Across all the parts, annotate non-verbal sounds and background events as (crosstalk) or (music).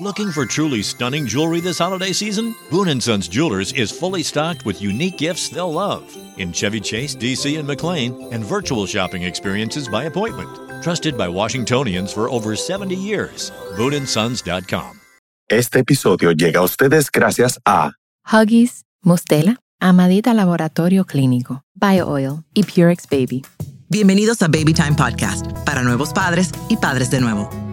Looking for truly stunning jewelry this holiday season? Boon & Sons Jewelers is fully stocked with unique gifts they'll love in Chevy Chase, DC, and McLean, and virtual shopping experiences by appointment. Trusted by Washingtonians for over 70 years. BooneAndSons.com. Este episodio llega a ustedes gracias a Huggies, Mustela, Amadita Laboratorio Clínico, BioOil y Purex Baby. Bienvenidos a Baby Time Podcast, para nuevos padres y padres de nuevo.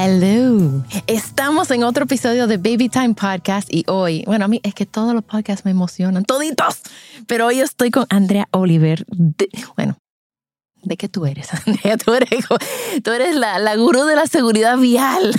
Hello. Estamos en otro episodio de Baby Time Podcast y hoy, bueno, a mí es que todos los podcasts me emocionan, toditos, pero hoy estoy con Andrea Oliver. De, bueno, ¿de qué tú eres, (laughs) Andrea? Tú eres, tú eres la, la gurú de la seguridad vial.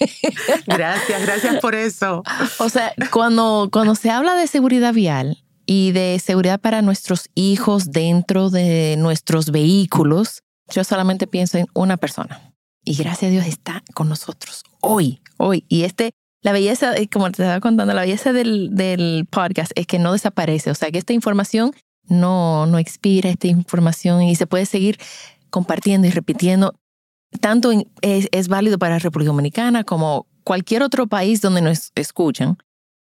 (laughs) Gracias, gracias por eso. O sea, cuando, cuando se habla de seguridad vial y de seguridad para nuestros hijos dentro de nuestros vehículos, yo solamente pienso en una persona y gracias a Dios está con nosotros hoy, hoy. Y este, la belleza, eh, como te estaba contando, la belleza del, del podcast es que no desaparece. O sea, que esta información no, no expira, esta información y se puede seguir compartiendo y repitiendo. Tanto es, es válido para República Dominicana como cualquier otro país donde nos escuchan,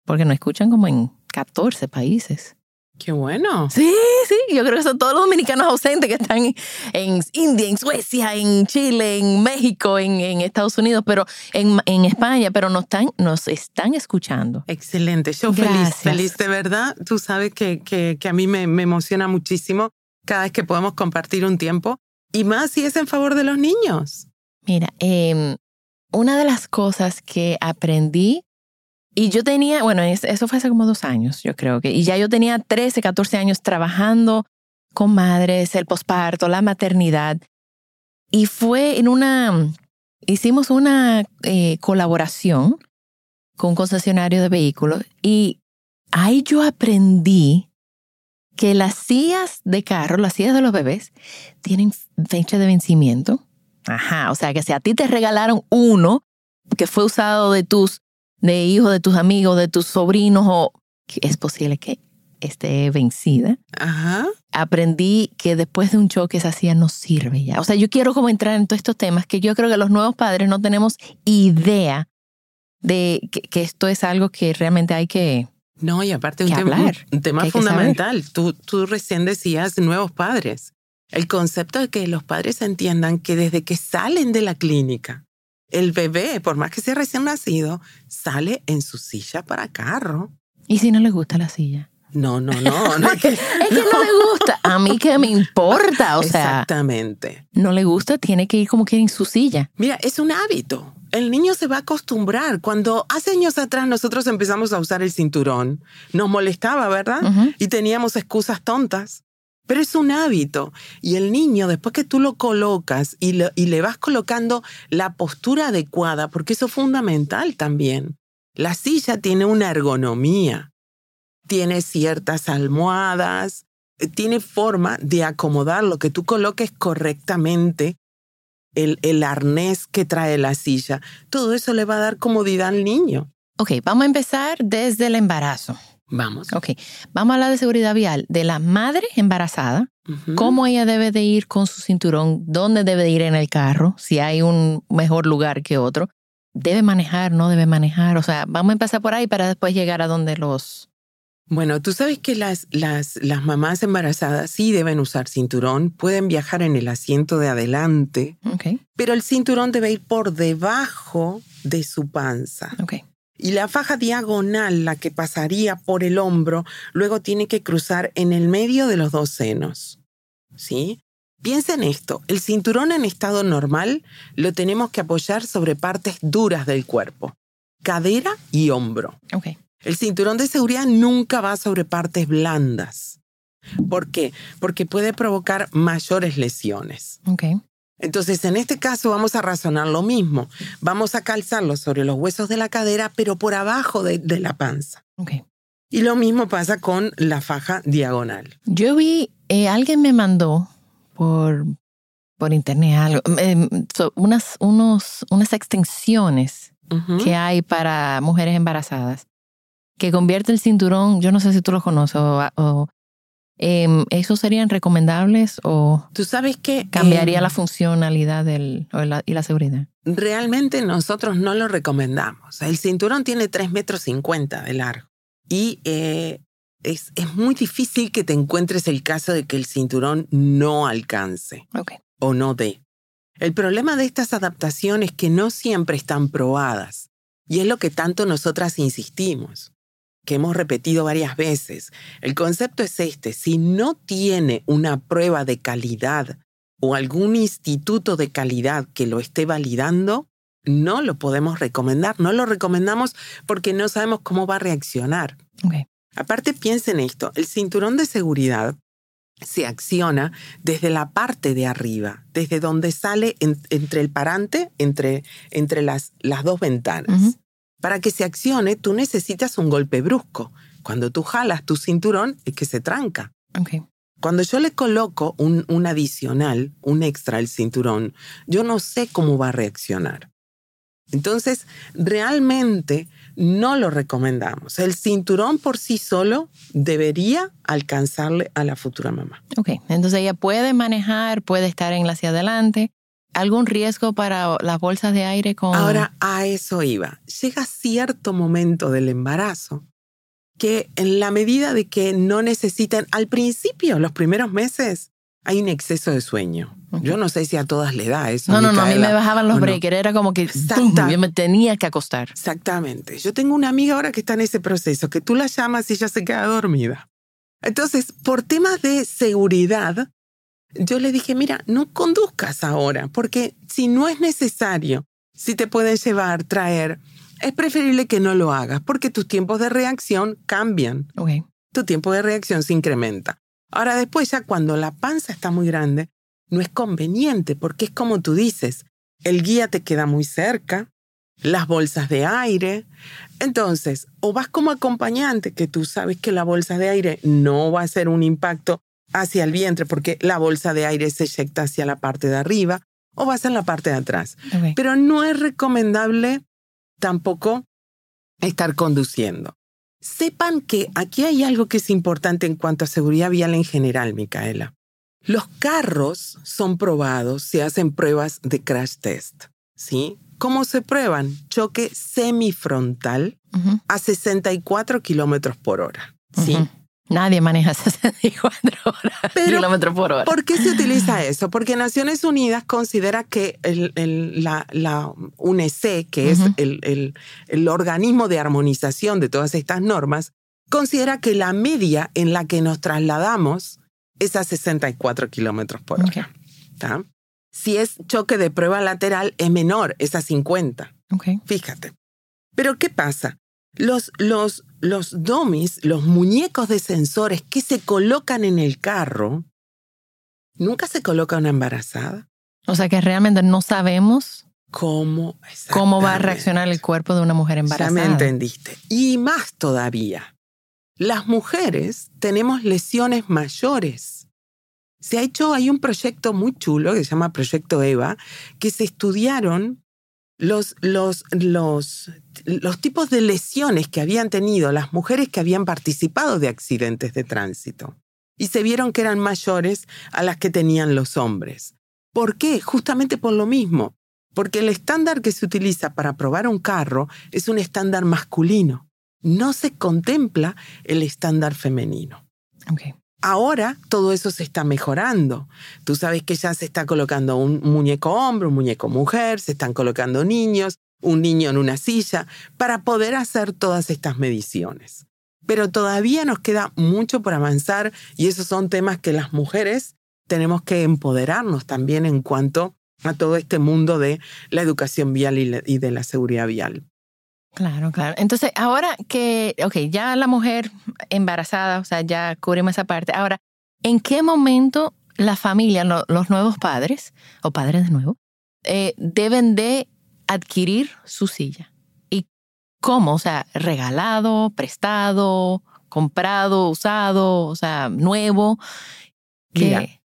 porque nos escuchan como en 14 países. Qué bueno. Sí, sí, yo creo que son todos los dominicanos ausentes que están en India, en Suecia, en Chile, en México, en, en Estados Unidos, pero en, en, España, pero nos están, nos están escuchando. Excelente, yo feliz, feliz de verdad. Tú sabes que, que, que a mí me, me emociona muchísimo cada vez que podemos compartir un tiempo y más si es en favor de los niños. Mira, eh, una de las cosas que aprendí y yo tenía, bueno, eso fue hace como dos años, yo creo que, y ya yo tenía 13, 14 años trabajando con madres, el posparto, la maternidad. Y fue en una, hicimos una eh, colaboración con un concesionario de vehículos y ahí yo aprendí que las sillas de carro, las sillas de los bebés, tienen fecha de vencimiento. Ajá, o sea que si a ti te regalaron uno que fue usado de tus de hijos de tus amigos, de tus sobrinos, o es posible que esté vencida. Ajá. Aprendí que después de un choque esa silla no sirve ya. O sea, yo quiero como entrar en todos estos temas que yo creo que los nuevos padres no tenemos idea de que, que esto es algo que realmente hay que no, y aparte un tema, un tema fundamental. Tú, tú recién decías nuevos padres. El concepto de que los padres entiendan que desde que salen de la clínica el bebé, por más que sea recién nacido, sale en su silla para carro. ¿Y si no le gusta la silla? No, no, no. no (laughs) es, que, es que no. le gusta. A mí que me importa. O sea, Exactamente. No le gusta, tiene que ir como que en su silla. Mira, es un hábito. El niño se va a acostumbrar. Cuando hace años atrás nosotros empezamos a usar el cinturón, nos molestaba, ¿verdad? Uh -huh. Y teníamos excusas tontas. Pero es un hábito. Y el niño, después que tú lo colocas y, le vas colocando la postura adecuada, porque eso es fundamental también. La silla tiene una ergonomía, tiene ciertas almohadas, tiene forma de acomodar lo que tú coloques correctamente, el, el arnés que trae la silla. Todo eso le va a dar comodidad al niño. Ok, vamos a empezar desde el embarazo. Vamos. Ok, vamos a hablar de seguridad vial de la madre embarazada, uh -huh. cómo ella debe de ir con su cinturón, dónde debe de ir en el carro, si hay un mejor lugar que otro, debe manejar, no debe manejar, o sea, vamos a empezar por ahí para después llegar a donde los... Bueno, tú sabes que las, las, las mamás embarazadas sí deben usar cinturón, pueden viajar en el asiento de adelante, okay. pero el cinturón debe ir por debajo de su panza. Okay y la faja diagonal, la que pasaría por el hombro, luego tiene que cruzar en el medio de los dos senos. ¿Sí? Piensa en esto, el cinturón en estado normal lo tenemos que apoyar sobre partes duras del cuerpo, cadera y hombro. Okay. El cinturón de seguridad nunca va sobre partes blandas. ¿Por qué? Porque puede provocar mayores lesiones. Okay. Entonces, en este caso vamos a razonar lo mismo. Vamos a calzarlo sobre los huesos de la cadera, pero por abajo de, de la panza. Okay. Y lo mismo pasa con la faja diagonal. Yo vi, eh, alguien me mandó por, por internet algo, em, unas, unos, unas extensiones que hay para mujeres embarazadas que convierte el cinturón, yo no sé si tú lo conoces o, em, ¿Esos serían recomendables o tú sabes que cambiaría la funcionalidad del, y la seguridad? Realmente nosotros no lo recomendamos. El cinturón tiene 3 metros 50 de largo y eh, es, es, muy difícil que te encuentres el caso de que el cinturón no alcance o no dé. El problema de estas adaptaciones es que no siempre están probadas y es lo que tanto nosotras insistimos que hemos repetido varias veces. El concepto es este, si no tiene una prueba de calidad o algún instituto de calidad que lo esté validando, no lo podemos recomendar. No lo recomendamos porque no sabemos cómo va a reaccionar. Aparte, piensen esto, el cinturón de seguridad se acciona desde la parte de arriba, desde donde sale entre el parante, entre, entre las, las dos ventanas. Para que se accione, tú necesitas un golpe brusco. Cuando tú jalas tu cinturón, es que se tranca. Cuando yo le coloco un, un adicional, un extra al cinturón, yo no sé cómo va a reaccionar. Entonces, realmente no lo recomendamos. El cinturón por sí solo debería alcanzarle a la futura mamá. Ok, entonces ella puede manejar, puede estar en la hacia adelante, ¿Algún riesgo para las bolsas de aire con...? Ahora, a eso iba. Llega cierto momento del embarazo que en la medida de que no necesitan, al principio, los primeros meses, hay un exceso de sueño. Yo no sé si a todas le da eso. No, no, no, a mí me bajaban los breakers, era como que yo me tenía que acostar. Exactamente. Yo tengo una amiga ahora que está en ese proceso, que tú la llamas y ella se queda dormida. Entonces, por temas de seguridad, yo le dije, mira, no conduzcas ahora, porque si no es necesario, si te pueden llevar, traer, es preferible que no lo hagas, porque tus tiempos de reacción cambian. Tu tiempo de reacción se incrementa. Ahora después, ya cuando la panza está muy grande, no es conveniente, porque es como tú dices, el guía te queda muy cerca, las bolsas de aire. Entonces, o vas como acompañante, que tú sabes que la bolsa de aire no va a ser un impacto hacia el vientre porque la bolsa de aire se eyecta hacia la parte de arriba o vas en la parte de atrás. Pero no es recomendable tampoco estar conduciendo. Sepan que aquí hay algo que es importante en cuanto a seguridad vial en general, Micaela. Los carros son probados, se hacen pruebas de crash test, ¿sí? ¿Cómo se prueban? Choque semifrontal a 64 kilómetros por hora, ¿sí? Nadie maneja (laughs) 64 horas, kilómetros por hora. ¿Por qué se utiliza eso? Porque Naciones Unidas considera que la, la, UNEC, que es el, el, organismo de armonización de todas estas normas, considera que la media en la que nos trasladamos es a 64 kilómetros por hora. Si es choque de prueba lateral, es menor, es a 50. Fíjate. Pero ¿qué pasa? Los, los, los domis, los muñecos de sensores que se colocan en el carro, nunca se coloca una embarazada. O sea que realmente no sabemos cómo, cómo va a reaccionar el cuerpo de una mujer embarazada. Ya me entendiste. Y más todavía, las mujeres tenemos lesiones mayores. Se ha hecho, hay un proyecto muy chulo que se llama Proyecto EVA, que se estudiaron los, los, los, los tipos de lesiones que habían tenido las mujeres que habían participado de accidentes de tránsito y se vieron que eran mayores a las que tenían los hombres. ¿Por qué? Justamente por lo mismo, porque el estándar que se utiliza para probar un carro es un estándar masculino. No se contempla el estándar femenino. Okay. Ahora todo eso se está mejorando. Tú sabes que ya se está colocando un muñeco hombre, un muñeco mujer, se están colocando niños, un niño en una silla, para poder hacer todas estas mediciones. Pero todavía nos queda mucho por avanzar y esos son temas que las mujeres tenemos que empoderarnos también en cuanto a todo este mundo de la educación vial y de la seguridad vial. Claro, claro. Entonces, ahora que, ok, ya la mujer embarazada, o sea, ya cubrimos esa parte. Ahora, ¿en qué momento la familia, los nuevos padres, o padres de nuevo, eh, deben de adquirir su silla? ¿Y cómo? O sea, regalado, prestado, comprado, usado, o sea, nuevo. Que,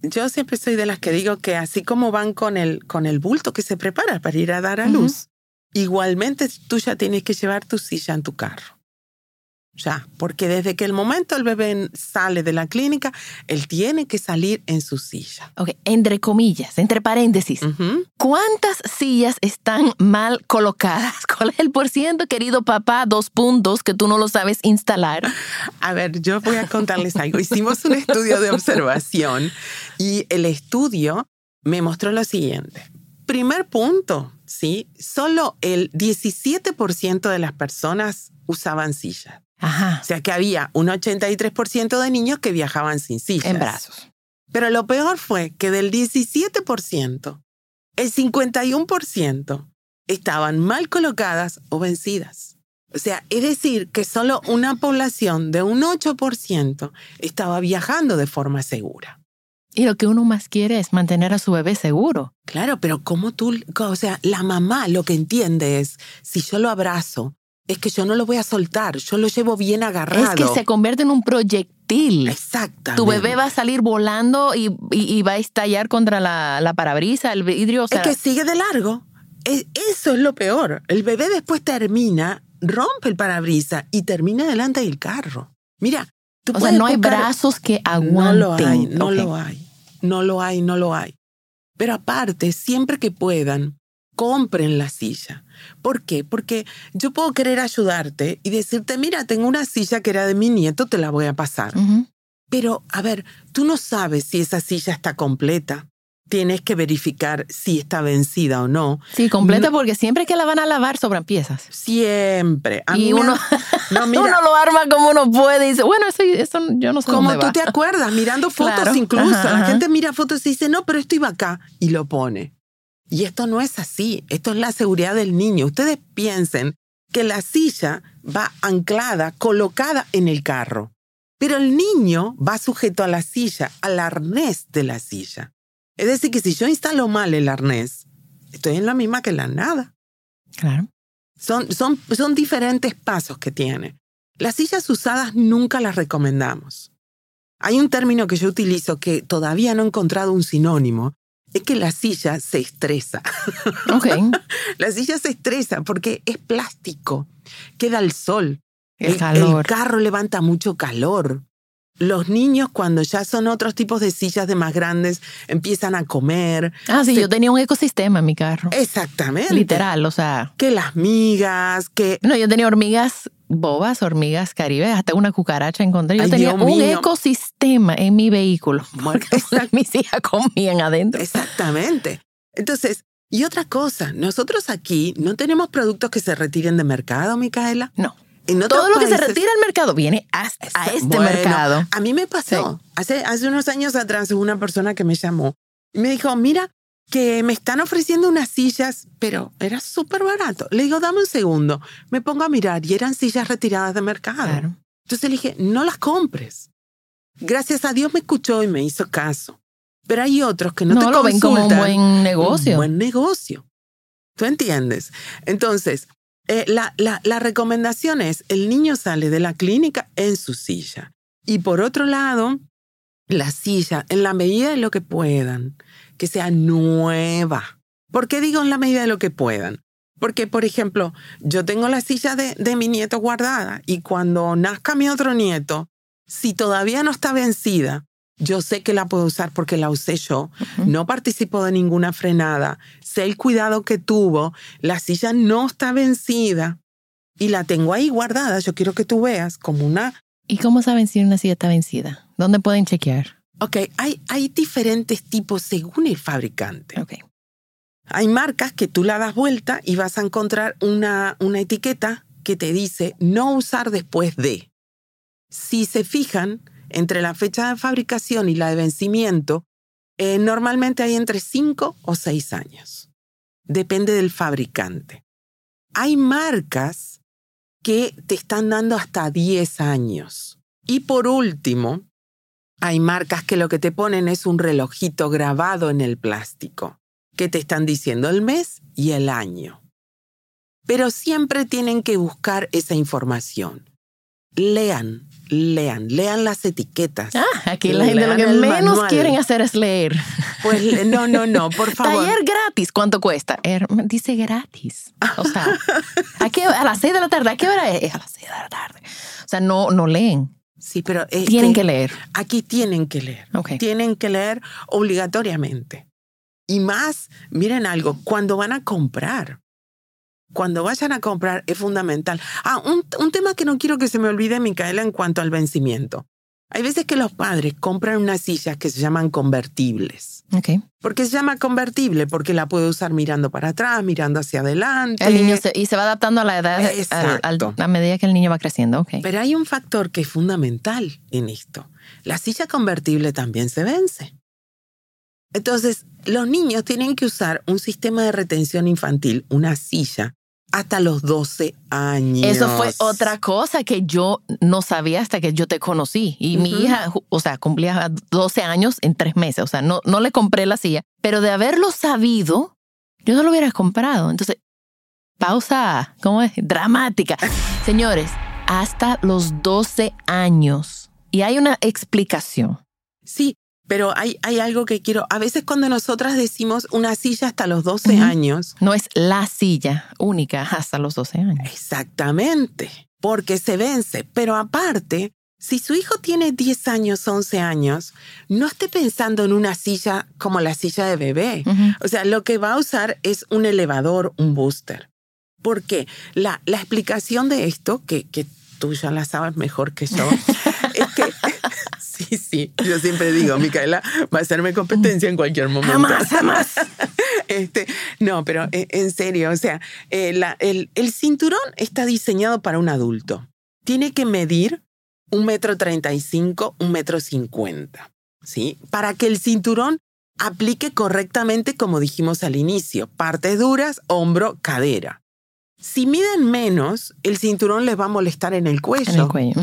yo siempre soy de las que digo que así como van con el, con el bulto que se prepara para ir a dar a luz, igualmente tú ya tienes que llevar tu silla en tu carro ya, porque desde que el momento el bebé sale de la clínica, él tiene que salir en su silla. Ok, entre comillas, entre paréntesis, ¿cuántas sillas están mal colocadas? (laughs) ¿Cuál es el por ciento, querido papá? Dos puntos que tú no lo sabes instalar. A ver, yo voy a contarles algo. (laughs) Hicimos un estudio de observación y el estudio me mostró lo siguiente. Primer punto, ¿sí? Solo el 17% de las personas usaban sillas. Ajá. O sea que había un 83% de niños que viajaban sin sillas. En brazos. Pero lo peor fue que del 17%, el 51% estaban mal colocadas o vencidas. O sea, es decir, que solo una población de un 8% estaba viajando de forma segura. Y lo que uno más quiere es mantener a su bebé seguro. Claro, pero como tú, o sea, la mamá lo que entiende es, si yo lo abrazo, es que yo no lo voy a soltar, yo lo llevo bien agarrado. Es que se convierte en un proyectil. Exactamente. Tu bebé va a salir volando y, va a estallar contra la, la parabrisa, el vidrio. es que sigue de largo. eso es lo peor. El bebé después termina, rompe el parabrisa y termina delante del carro. Mira, O sea, no hay brazos que aguanten. No lo hay, no lo hay. No lo hay, no lo hay. Pero aparte, siempre que puedan, compren la silla. ¿Por qué? Porque yo puedo querer ayudarte y decirte, mira, tengo una silla que era de mi nieto, te la voy a pasar. Pero, a ver, tú no sabes si esa silla está completa. Tienes que verificar si está vencida o no. Sí, completa porque siempre que la van a lavar sobran piezas. Siempre. y uno, (laughs) uno lo arma como uno puede y dice, bueno, eso, yo no sé Como tú te acuerdas, mirando (laughs) fotos incluso. la gente mira fotos y dice, no, pero esto iba acá. Y lo pone. Y esto no es así, esto es la seguridad del niño. Ustedes piensen que la silla va anclada, colocada en el carro, pero el niño va sujeto a la silla, al arnés de la silla. Es decir, que si yo instalo mal el arnés, estoy en la misma que la nada. Claro. Son, son, son diferentes pasos que tiene. Las sillas usadas nunca las recomendamos. Hay un término que yo utilizo que todavía no he encontrado un sinónimo, es que la silla se estresa. (laughs) Ok. la silla se estresa porque es plástico, queda al sol. El, calor. el carro levanta mucho calor. Los niños cuando ya son otros tipos de sillas de más grandes empiezan a comer. Ah, sí, yo tenía un ecosistema en mi carro. Exactamente. Literal, o sea. Que las migas, que... No, yo tenía hormigas bobas, hormigas caribes, hasta una cucaracha encontré. Yo tenía un ecosistema en mi vehículo. mis hijas comían adentro. Exactamente. Entonces, y otra cosa, nosotros aquí no tenemos productos que se retiren de mercado, Micaela. No. Todo lo que se retira del mercado viene a, este mercado. A mí me pasó. Hace, hace unos años atrás una persona que me llamó y me dijo, mira, que me están ofreciendo unas sillas, pero era súper barato. Le digo, dame un segundo. Me pongo a mirar y eran sillas retiradas de mercado. Entonces le dije, no las compres. Gracias a Dios me escuchó y me hizo caso. Pero hay otros que no, te lo ven como un buen negocio. Un buen negocio. ¿Tú entiendes? Entonces, eh, la, la, recomendación es, el niño sale de la clínica en su silla. Y por otro lado, la silla, en la medida de lo que puedan, que sea nueva. ¿Por qué digo en la medida de lo que puedan? Porque, por ejemplo, yo tengo la silla de, de mi nieto guardada y cuando nazca mi otro nieto, si todavía no está vencida, yo sé que la puedo usar porque la usé yo. No participo de ninguna frenada. Sé el cuidado que tuvo. La silla no está vencida y la tengo ahí guardada. Yo quiero que tú veas como una... ¿Y cómo saben si una silla está vencida? ¿Dónde pueden chequear? Ok, hay, hay diferentes tipos según el fabricante. Ok. Hay marcas que tú la das vuelta y vas a encontrar una, una etiqueta que te dice no usar después de. Si se fijan, entre la fecha de fabricación y la de vencimiento, eh, normalmente hay entre 5 o 6 años. Depende del fabricante. Hay marcas que te están dando hasta 10 años. Y por último, hay marcas que lo que te ponen es un relojito grabado en el plástico, que te están diciendo el mes y el año. Pero siempre tienen que buscar esa información. lean, lean, lean las etiquetas. Ah, aquí la gente lo que menos quieren hacer es leer. Pues no, no, no, por (laughs) favor. Taller gratis, ¿cuánto cuesta? dice gratis. O sea, (laughs) a, las seis de la tarde, ¿a qué hora es? A las seis de la tarde. O sea, no, no leen. Sí, pero... tienen que leer. Aquí tienen que leer. Tienen que leer obligatoriamente. Y más, miren algo, cuando van a comprar cuando vayan a comprar es fundamental. Ah, un, un, tema que no quiero que se me olvide, Micaela, en cuanto al vencimiento. Hay veces que los padres compran unas sillas que se llaman convertibles. Okay. ¿Por qué se llama convertible? Porque la puede usar mirando para atrás, mirando hacia adelante. El niño y se va adaptando a la edad, a, a, medida que el niño va creciendo. Okay. Pero hay un factor que es fundamental en esto. La silla convertible también se vence. Entonces, los niños tienen que usar un sistema de retención infantil, una silla, hasta los 12 años. Eso fue otra cosa que yo no sabía hasta que yo te conocí. Y mi hija, o sea, cumplía 12 años en tres meses. O sea, no, no le compré la silla. Pero de haberlo sabido, yo no lo hubiera comprado. Entonces, pausa, ¿cómo es? Dramática. (laughs) Señores, hasta los 12 años. Y hay una explicación. Sí, pero hay, hay algo que quiero. A veces cuando nosotras decimos una silla hasta los 12 años. No es la silla única hasta los 12 años. Exactamente, porque se vence. Pero aparte, si su hijo tiene 10 años, 11 años, no esté pensando en una silla como la silla de bebé. O sea, lo que va a usar es un elevador, un booster. Porque la, la explicación de esto, que, que tú ya la sabes mejor que yo, (laughs) Sí, (laughs) sí. Yo siempre digo, Micaela va a hacerme competencia en cualquier momento. Jamás, jamás. (laughs) Este, no, pero eh, en serio, o sea, eh, el, el cinturón está diseñado para un adulto. Tiene que medir un metro treinta y cinco, un metro cincuenta, ¿sí? Para que el cinturón aplique correctamente como dijimos al inicio, partes duras, hombro, cadera. Si miden menos, el cinturón les va a molestar en el cuello. En el cuello.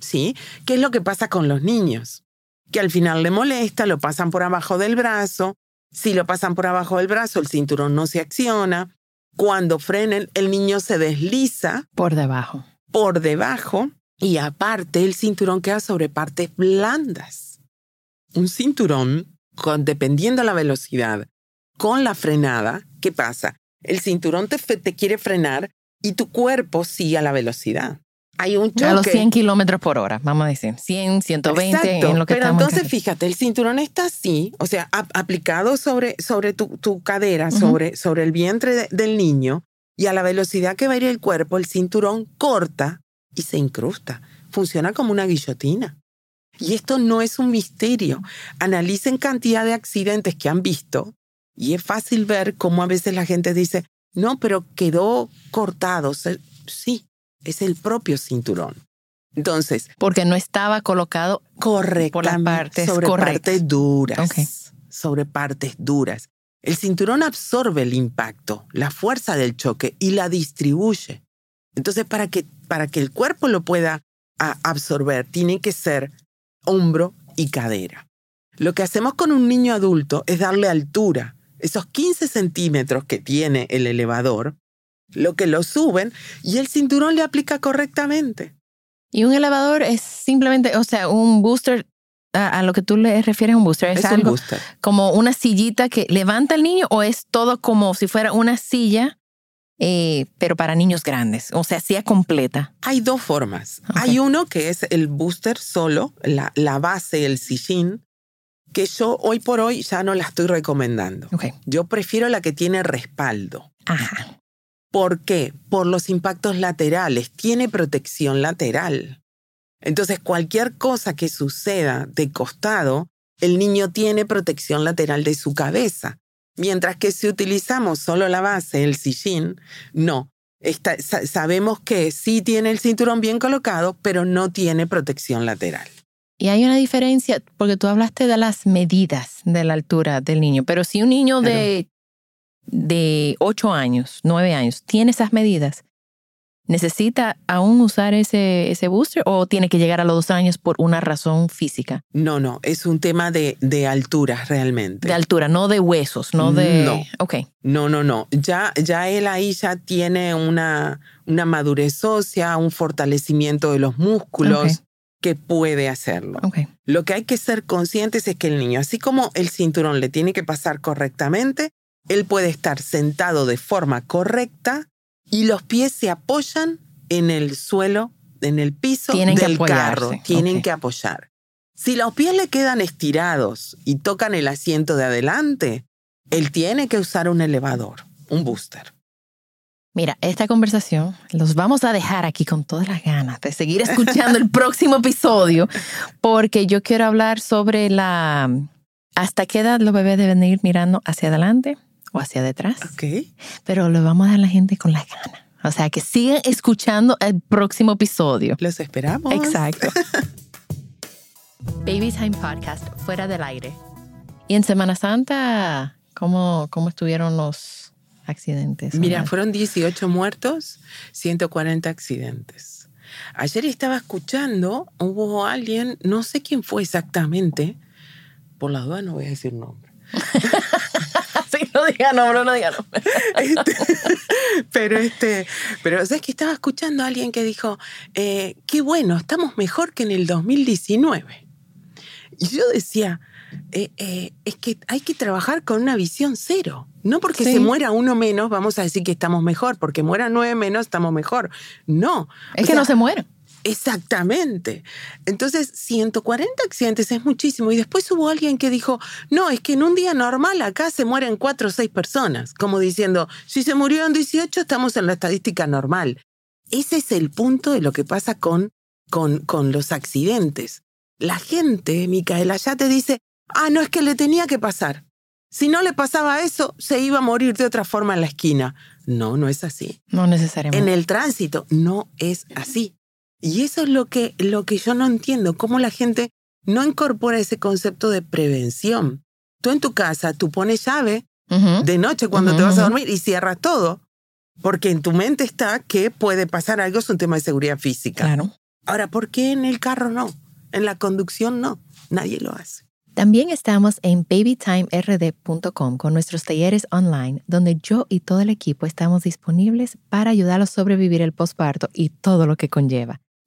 ¿Sí? ¿Qué es lo que pasa con los niños? Que al final le molesta, lo pasan por abajo del brazo. Si lo pasan por abajo del brazo, el cinturón no se acciona. Cuando frenen, el niño se desliza. Por debajo. Por debajo. Y aparte, el cinturón queda sobre partes blandas. Un cinturón, con, dependiendo de la velocidad, con la frenada, ¿qué pasa? El cinturón te, te quiere frenar y tu cuerpo sigue a la velocidad hay un choque. A los 100 kilómetros por hora, vamos a decir. 100, 120 en lo que Pero entonces, fíjate, el cinturón está así, o sea, aplicado sobre, sobre tu, tu cadera, sobre, sobre el vientre del niño, y a la velocidad que va a ir el cuerpo, el cinturón corta y se incrusta. Funciona como una guillotina. Y esto no es un misterio. Analicen cantidad de accidentes que han visto y es fácil ver cómo a veces la gente dice, no, pero quedó cortado. Sí, es el propio cinturón. Entonces. Porque no estaba colocado correctamente sobre partes duras. Sobre partes duras. El cinturón absorbe el impacto, la fuerza del choque y la distribuye. Entonces, para que, para que el cuerpo lo pueda absorber, tiene que ser hombro y cadera. Lo que hacemos con un niño adulto es darle altura. Esos 15 centímetros que tiene el elevador, lo que lo suben y el cinturón le aplica correctamente. Y un elevador es simplemente, o sea, un booster, a, lo que tú le refieres un booster, es, algo como una sillita que levanta al niño o es todo como si fuera una silla, eh, pero para niños grandes, o sea, silla completa. Hay dos formas. Hay uno que es el booster solo, la, la base, el sillín, que yo hoy por hoy ya no la estoy recomendando. Yo prefiero la que tiene respaldo. Ajá. ¿Por qué? Por los impactos laterales. Tiene protección lateral. Entonces, cualquier cosa que suceda de costado, el niño tiene protección lateral de su cabeza. Mientras que si utilizamos solo la base, el sillín, no. sabemos que sí tiene el cinturón bien colocado, pero no tiene protección lateral. Y hay una diferencia, porque tú hablaste de las medidas de la altura del niño, pero si un niño de de 8 años, 9 años, tiene esas medidas, ¿necesita aún usar ese, ese booster o tiene que llegar a los dos años por una razón física? No, no, es un tema de, de altura realmente. De altura, no de huesos, no de... No. Ok. No, no, no. Ya, ya él ahí ya tiene una, una madurez ósea, un fortalecimiento de los músculos. Que puede hacerlo. Lo que hay que ser conscientes es que el niño, así como el cinturón le tiene que pasar correctamente, él puede estar sentado de forma correcta y los pies se apoyan en el suelo, en el piso Tienen del carro. Tienen que apoyar. Si los pies le quedan estirados y tocan el asiento de adelante, él tiene que usar un elevador, un booster. Mira, esta conversación los vamos a dejar aquí con todas las ganas de seguir escuchando el (laughs) próximo episodio, porque yo quiero hablar sobre la hasta qué edad los bebés deben ir mirando hacia adelante o hacia detrás, ¿Ok? pero lo vamos a dar a la gente con las ganas. O sea, que sigan escuchando el próximo episodio. Los esperamos. Exacto. (laughs) Baby Time Podcast, fuera del aire. Y en Semana Santa, ¿cómo, cómo estuvieron los accidentes? Mira, fueron 18 muertos, 140 accidentes. Ayer estaba escuchando, hubo alguien, no sé quién fue exactamente, por la duda no voy a decir nombre, (laughs) sí, no diga nombre, no diga nombre. (laughs) Este, pero este, pero sabes que estaba escuchando a alguien que dijo, eh, qué bueno, estamos mejor que en el 2019. Y yo decía, eh, eh, es que hay que trabajar con una visión cero. No porque Sí. se muera uno menos, vamos a decir que estamos mejor, porque muera nueve menos, estamos mejor. No. Es O que sea, no se mueren. Exactamente. Entonces, 140 accidentes es muchísimo. Y después hubo alguien que dijo, no, es que en un día normal acá se mueren cuatro o seis personas. Como diciendo, si se murieron 18, estamos en la estadística normal. Ese es el punto de lo que pasa con, con, con los accidentes. La gente, Micaela, ya te dice, ah, no es que le tenía que pasar. Si no le pasaba eso, se iba a morir de otra forma en la esquina. No, no es así No necesariamente. en el tránsito. No es así. Y eso es lo que, lo que yo no entiendo, cómo la gente no incorpora ese concepto de prevención. Tú en tu casa, tú pones llave de noche cuando te vas a dormir y cierras todo, porque en tu mente está que puede pasar algo, es un tema de seguridad física. Claro. Ahora, ¿por qué en el carro no? En la conducción no. Nadie lo hace. También estamos en babytimerd.com con nuestros talleres online, donde yo y todo el equipo estamos disponibles para ayudarlos a sobrevivir el posparto y todo lo que conlleva.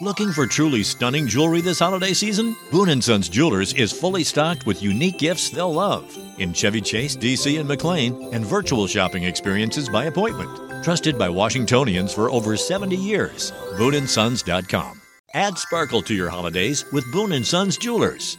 Looking for truly stunning jewelry this holiday season? Boon & Sons Jewelers is fully stocked with unique gifts they'll love in Chevy Chase, DC, and McLean, and virtual shopping experiences by appointment. Trusted by Washingtonians for over 70 years. BooneAndSons.com. Add sparkle to your holidays with Boon & Sons Jewelers.